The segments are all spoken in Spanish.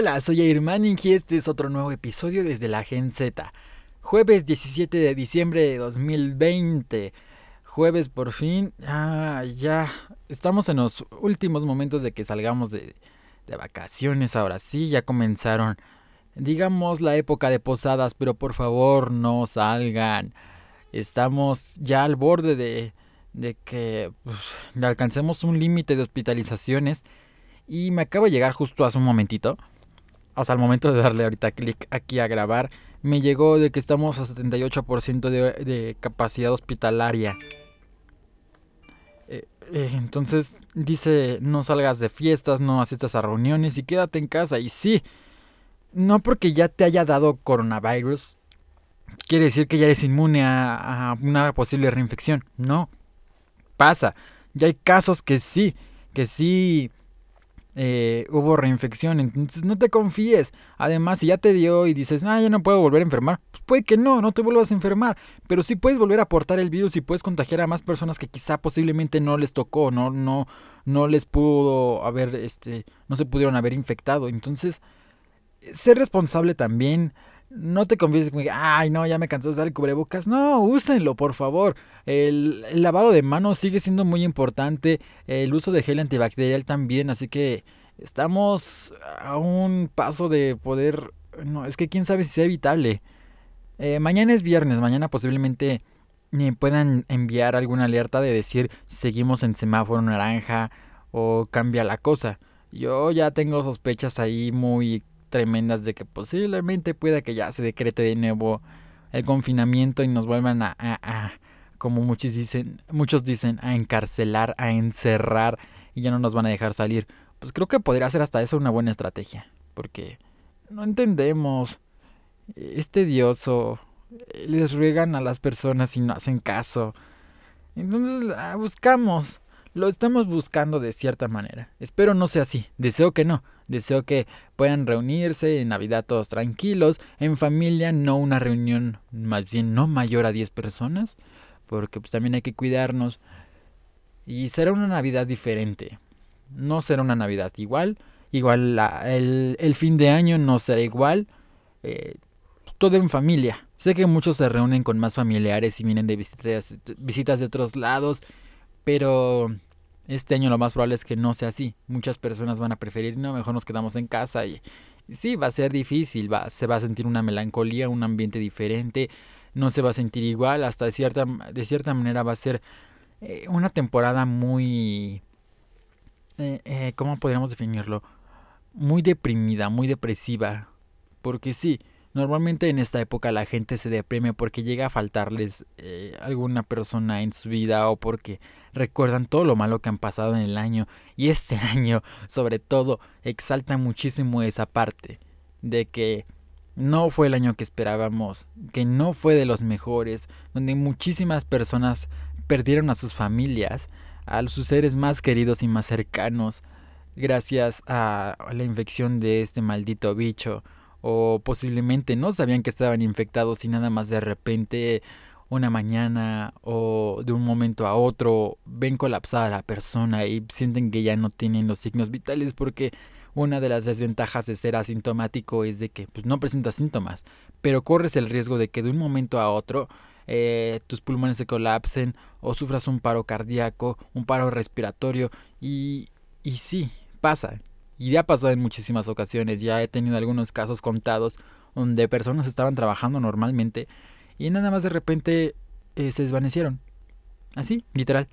Hola, soy Air Manning y este es otro nuevo episodio desde la Gen Z. Jueves 17 de diciembre de 2020. Jueves por fin. Ah, ya. Estamos en los últimos momentos de que salgamos de, de vacaciones. Ahora sí, ya comenzaron. Digamos la época de posadas, pero por favor no salgan. Estamos ya al borde de, de que pues, alcancemos un límite de hospitalizaciones. Y me acaba de llegar justo hace un momentito sea, al momento de darle ahorita clic aquí a grabar, me llegó de que estamos a 78% de, de, capacidad hospitalaria. Eh, eh, entonces dice, no salgas de fiestas, no asistas a reuniones y quédate en casa. Y sí, no porque ya te haya dado coronavirus, quiere decir que ya eres inmune a, a una posible reinfección. No, pasa. Ya hay casos que sí, que sí eh, hubo reinfección, entonces no te confíes. Además, si ya te dio y dices, ah, ya no puedo volver a enfermar, pues puede que no, no te vuelvas a enfermar, pero sí puedes volver a aportar el virus y puedes contagiar a más personas que quizá posiblemente no les tocó, no, no, no les pudo haber, este, no se pudieron haber infectado. Entonces, ser responsable también. No te confíes con que, ay, no, ya me cansé de usar el cubrebocas. No, úsenlo, por favor. El, lavado de manos sigue siendo muy importante. El uso de gel antibacterial también. Así que estamos a un paso de poder. No, es que quién sabe si sea evitable. Eh, mañana es viernes. Mañana posiblemente me puedan enviar alguna alerta de decir seguimos en semáforo naranja o cambia la cosa. Yo ya tengo sospechas ahí muy tremendas de que posiblemente pueda que ya se decrete de nuevo el confinamiento y nos vuelvan a, como muchos dicen, muchos dicen, a encarcelar, a encerrar y ya no nos van a dejar salir. Pues creo que podría ser hasta eso una buena estrategia, porque no entendemos, es tedioso, les ruegan a las personas y no hacen caso. Entonces ah, buscamos lo estamos buscando de cierta manera. Espero no sea así. Deseo que no. Deseo que puedan reunirse en Navidad todos tranquilos, en familia, no una reunión más bien no mayor a 10 personas, porque pues también hay que cuidarnos. Y será una Navidad diferente. No será una Navidad igual. Igual la, el, fin de año no será igual. Eh, todo en familia. Sé que muchos se reúnen con más familiares y vienen de visitas, visitas de otros lados pero este año lo más probable es que no sea así. Muchas personas van a preferir, no, mejor nos quedamos en casa y, sí, va a ser difícil, va, se va a sentir una melancolía, un ambiente diferente, no se va a sentir igual, hasta de cierta, de cierta manera va a ser eh, una temporada muy... Eh, eh, ¿Cómo podríamos definirlo? Muy deprimida, muy depresiva. Porque sí, Normalmente en esta época la gente se deprime porque llega a faltarles eh, alguna persona en su vida o porque recuerdan todo lo malo que han pasado en el año. Y este año sobre todo exalta muchísimo esa parte de que no fue el año que esperábamos, que no fue de los mejores, donde muchísimas personas perdieron a sus familias, a sus seres más queridos y más cercanos gracias a la infección de este maldito bicho o posiblemente no sabían que estaban infectados y nada más de repente una mañana o de un momento a otro ven colapsada la persona y sienten que ya no tienen los signos vitales porque una de las desventajas de ser asintomático es de que pues, no presentas síntomas, pero corres el riesgo de que de un momento a otro eh, tus pulmones se colapsen o sufras un paro cardíaco, un paro respiratorio y, y sí, pasa. Y ya ha pasado en muchísimas ocasiones, ya he tenido algunos casos contados donde personas estaban trabajando normalmente y nada más de repente eh, se desvanecieron. Así, literal.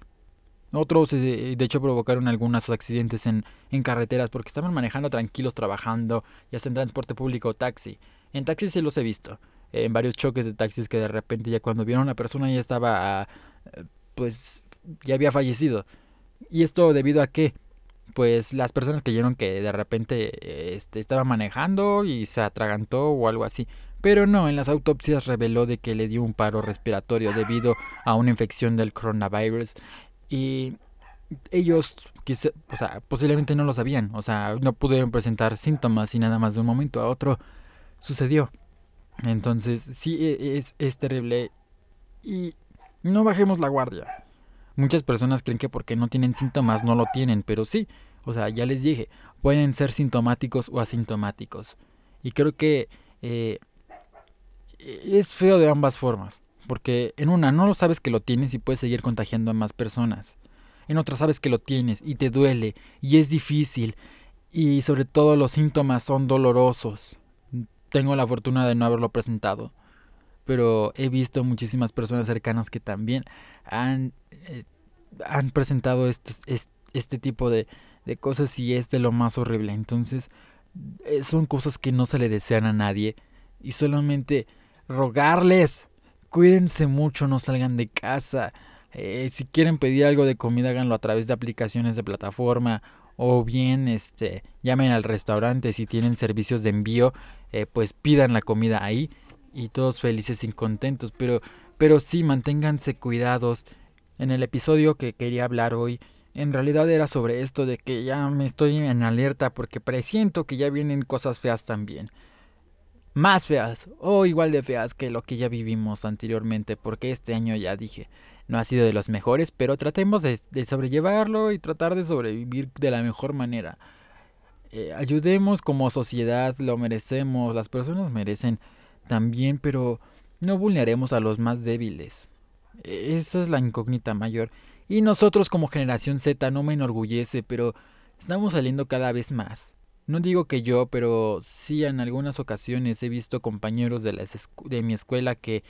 Otros, eh, de hecho, provocaron algunos accidentes en, en carreteras porque estaban manejando tranquilos, trabajando, ya sea en transporte público o taxi. En taxis sí los he visto. En varios choques de taxis que de repente ya cuando vieron a la persona ya estaba, eh, pues, ya había fallecido. ¿Y esto debido a qué? Pues las personas creyeron que de repente este, estaba manejando y se atragantó o algo así. Pero no, en las autopsias reveló de que le dio un paro respiratorio debido a una infección del coronavirus. Y ellos quizá, o sea, posiblemente no lo sabían. O sea, no pudieron presentar síntomas y nada más de un momento a otro sucedió. Entonces, sí e, es, es terrible. Y no bajemos la guardia. Muchas personas creen que porque no tienen síntomas no lo tienen, pero sí, O sea, ya les dije, pueden ser sintomáticos o asintomáticos. Y creo que eh, es feo de ambas formas. Porque en una no lo sabes que lo tienes y puedes seguir contagiando a más personas. En otra sabes que lo tienes y te duele y es difícil. Y sobre todo los síntomas son dolorosos. Tengo la fortuna de no haberlo presentado. Pero he visto muchísimas personas cercanas que también han, han presentado estos, este, tipo de, de cosas y es de lo más horrible. Entonces eh, son cosas que no se le desean a nadie. Y solamente rogarles Cuídense mucho, no salgan de casa. Eh, si quieren pedir algo de comida, háganlo a través de aplicaciones de plataforma. O bien, este, llamen al restaurante. Si tienen servicios de envío, eh, pues pidan la comida ahí. Y todos felices y contentos. Pero, pero sí, manténganse cuidados. En el episodio que quería hablar hoy, en realidad era sobre esto de que ya me estoy en alerta porque presiento que ya vienen cosas feas también más feas o igual de feas que lo que ya vivimos anteriormente, porque este año ya dije, no ha sido de los mejores, pero tratemos de, sobrellevarlo y tratar de sobrevivir de la mejor manera. Eh, ayudemos como sociedad, lo merecemos, las personas merecen también, pero no vulneremos a los más débiles. Esa es la incógnita mayor. Y nosotros como generación Z no me enorgullece, pero estamos saliendo cada vez más. No digo que yo, pero sí en algunas ocasiones he visto compañeros de, de mi escuela que,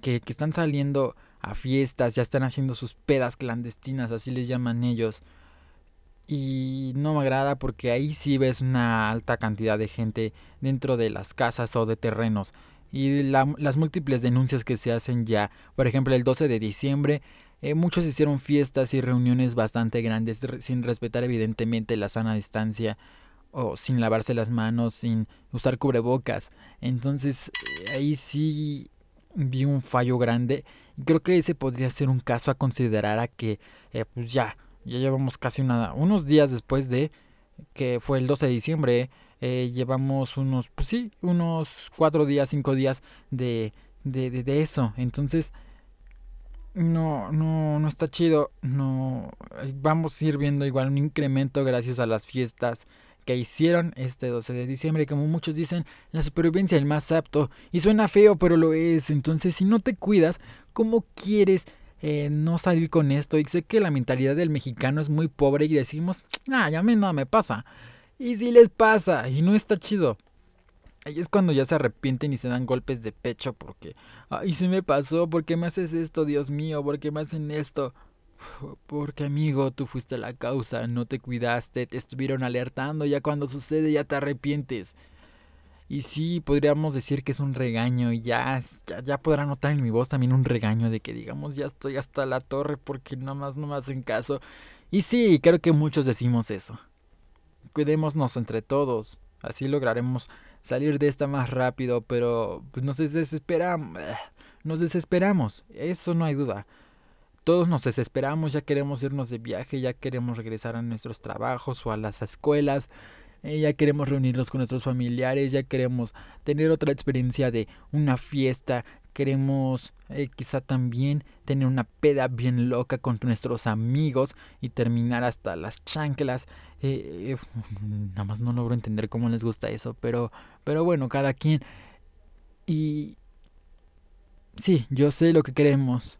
que, que están saliendo a fiestas, ya están haciendo sus pedas clandestinas, así les llaman ellos. Y no me agrada porque ahí sí ves una alta cantidad de gente dentro de las casas o de terrenos. Y las múltiples denuncias que se hacen ya. Por ejemplo, el 12 de diciembre eh, muchos hicieron fiestas y reuniones bastante grandes sin respetar evidentemente la sana distancia o sin lavarse las manos, sin usar cubrebocas. Entonces eh, ahí sí vi un fallo grande. Creo que ese podría ser un caso a considerar a que eh, pues ya, ya llevamos casi una, unos días después de que fue el 12 de diciembre. Eh, llevamos unos, pues sí, unos cuatro días, cinco días de, de, de, de eso. Entonces, no, no, no está chido. No, vamos a ir viendo igual un incremento gracias a las fiestas que hicieron este 12 de diciembre. Como muchos dicen, la supervivencia es el más apto. Y suena feo, pero lo es. Entonces, si no te cuidas, ¿cómo quieres eh, no salir con esto? Y sé que la mentalidad del mexicano es muy pobre y decimos, ah, ya a mí nada me pasa. Y si les pasa, y no está chido. Ahí es cuando ya se arrepienten y se dan golpes de pecho porque, ay, se me pasó, ¿por qué me haces esto, Dios mío? ¿Por qué me hacen esto? Porque amigo, tú fuiste la causa, no te cuidaste, te estuvieron alertando, ya cuando sucede ya te arrepientes. Y sí, podríamos decir que es un regaño, y ya, ya, ya podrán notar en mi voz también un regaño de que digamos ya estoy hasta la torre porque nada más no me hacen caso. Y sí, creo que muchos decimos eso. Cuidémonos entre todos, así lograremos salir de esta más rápido, pero pues nos desesperamos, nos desesperamos, eso no hay duda. Todos nos desesperamos, ya queremos irnos de viaje, ya queremos regresar a nuestros trabajos o a las escuelas, eh, ya queremos reunirnos con nuestros familiares, ya queremos tener otra experiencia de una fiesta, queremos eh, quizá también tener una peda bien loca con nuestros amigos y terminar hasta las chanclas. Eh, nada más no logro entender cómo les gusta eso, pero, pero bueno, cada quien. Y sí, yo sé lo que queremos.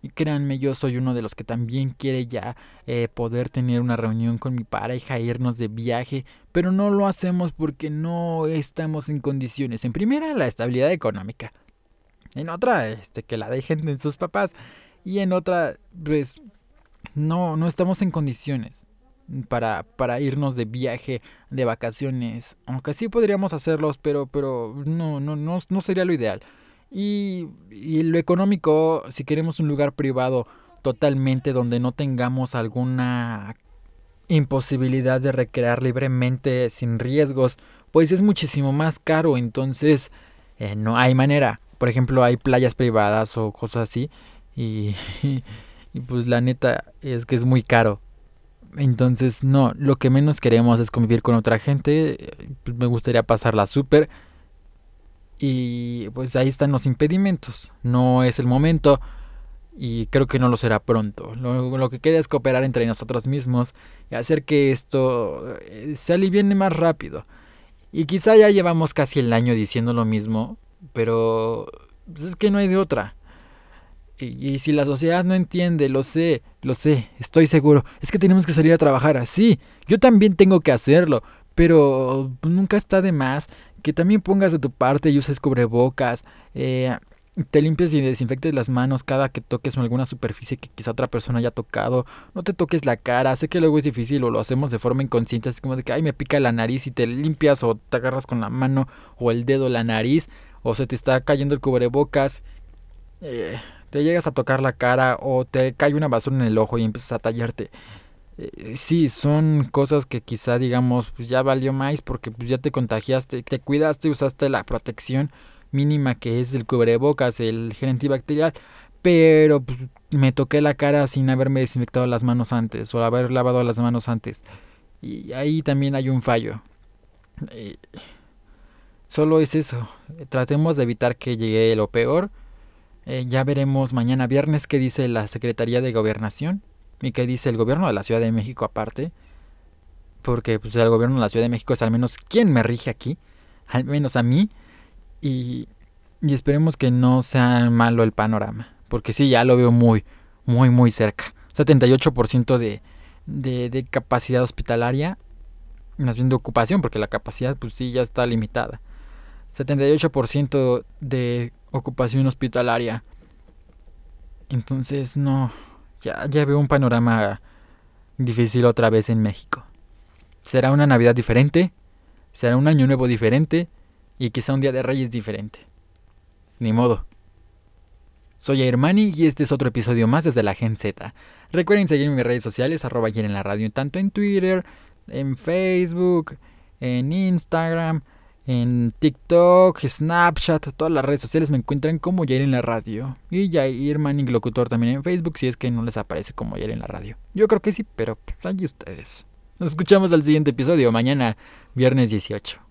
Y créanme, yo soy uno de los que también quiere ya eh, poder tener una reunión con mi pareja, irnos de viaje, pero no lo hacemos porque no estamos en condiciones. En primera, la estabilidad económica. En otra, este, que la dejen en sus papás. Y en otra, pues, no, no estamos en condiciones para, para irnos de viaje, de vacaciones. Aunque sí podríamos hacerlos, pero, pero no, no, no, no sería lo ideal. Y, lo económico, si queremos un lugar privado totalmente donde no tengamos alguna imposibilidad de recrear libremente sin riesgos, pues es muchísimo más caro, entonces eh, no hay manera. Por ejemplo, hay playas privadas o cosas así y, y pues la neta es que es muy caro. Entonces, no, lo que menos queremos es convivir con otra gente. Pues, me gustaría pasarla súper y pues ahí están los impedimentos. No es el momento. y creo que no lo será pronto. Lo, que queda es cooperar entre nosotros mismos y hacer que esto eh, se aliviene más rápido. Y quizá ya llevamos casi el año diciendo lo mismo, pero pues, es que no hay de otra. Y, si la sociedad no entiende, lo sé, lo sé, estoy seguro. Es que tenemos que salir a trabajar así. Yo también tengo que hacerlo, pero nunca está de más que también pongas de tu parte y uses cubrebocas. Eh, te limpies y desinfectes las manos cada que toques alguna superficie que quizá otra persona haya tocado. No te toques la cara. Sé que luego es difícil o lo hacemos de forma inconsciente, así como de que, ay, me pica la nariz y te limpias o te agarras con la mano o el dedo la nariz o se te está cayendo el cubrebocas. Eh, te llegas a tocar la cara o te cae una basura en el ojo y empiezas a tallarte. Eh, sí, son cosas que quizá digamos, pues ya valió más porque pues ya te contagiaste, te cuidaste, usaste la protección mínima que es el cubrebocas, el gel antibacterial, pero pues, me toqué la cara sin haberme desinfectado las manos antes o haber lavado las manos antes. Y ahí también hay un fallo. Eh, solo es eso. Tratemos de evitar que llegue lo peor. Eh, ya veremos mañana viernes qué dice la Secretaría de Gobernación y qué dice el gobierno de la Ciudad de México aparte. Porque pues, el gobierno de la Ciudad de México es al menos quien me rige aquí. Al menos a mí. Y, esperemos que no sea malo el panorama. Porque sí, ya lo veo muy, muy, muy cerca. 78% de, de, de capacidad hospitalaria. Más bien de ocupación, porque la capacidad pues sí ya está limitada. 78% de ocupación hospitalaria. Entonces no, ya, ya veo un panorama difícil otra vez en México. Será una Navidad diferente, será un año nuevo diferente, y quizá un día de reyes diferente. Ni modo. Soy Hermani y este es otro episodio más desde la Gen Z. Recuerden seguirme en mis redes sociales, arroba en la radio, tanto en Twitter, en Facebook, en Instagram, en TikTok, Snapchat, todas las redes sociales me encuentran como Jair en la radio. Y Jair Manning Locutor también en Facebook si es que no les aparece como Jair en la radio. Yo creo que sí, pero pues allí ustedes. Nos escuchamos al siguiente episodio, mañana, viernes 18.